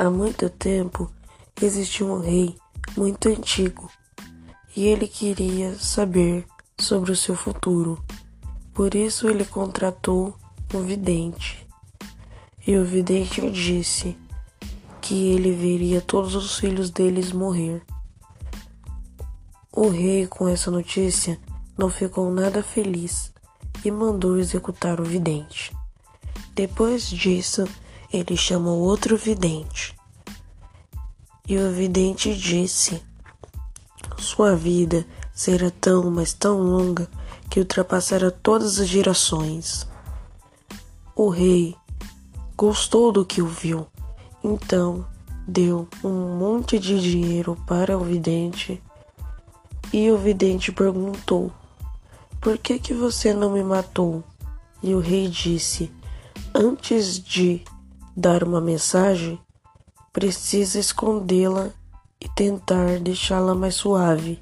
Há muito tempo existiu um rei muito antigo e ele queria saber sobre o seu futuro. Por isso ele contratou um vidente. E o vidente disse que ele veria todos os filhos deles morrer. O rei, com essa notícia, não ficou nada feliz e mandou executar o vidente. Depois disso, ele chamou outro vidente. E o vidente disse: Sua vida será tão, mas tão longa que ultrapassará todas as gerações. O rei gostou do que ouviu, então deu um monte de dinheiro para o vidente. E o vidente perguntou: Por que que você não me matou? E o rei disse: Antes de dar uma mensagem, precisa escondê-la e tentar deixá-la mais suave.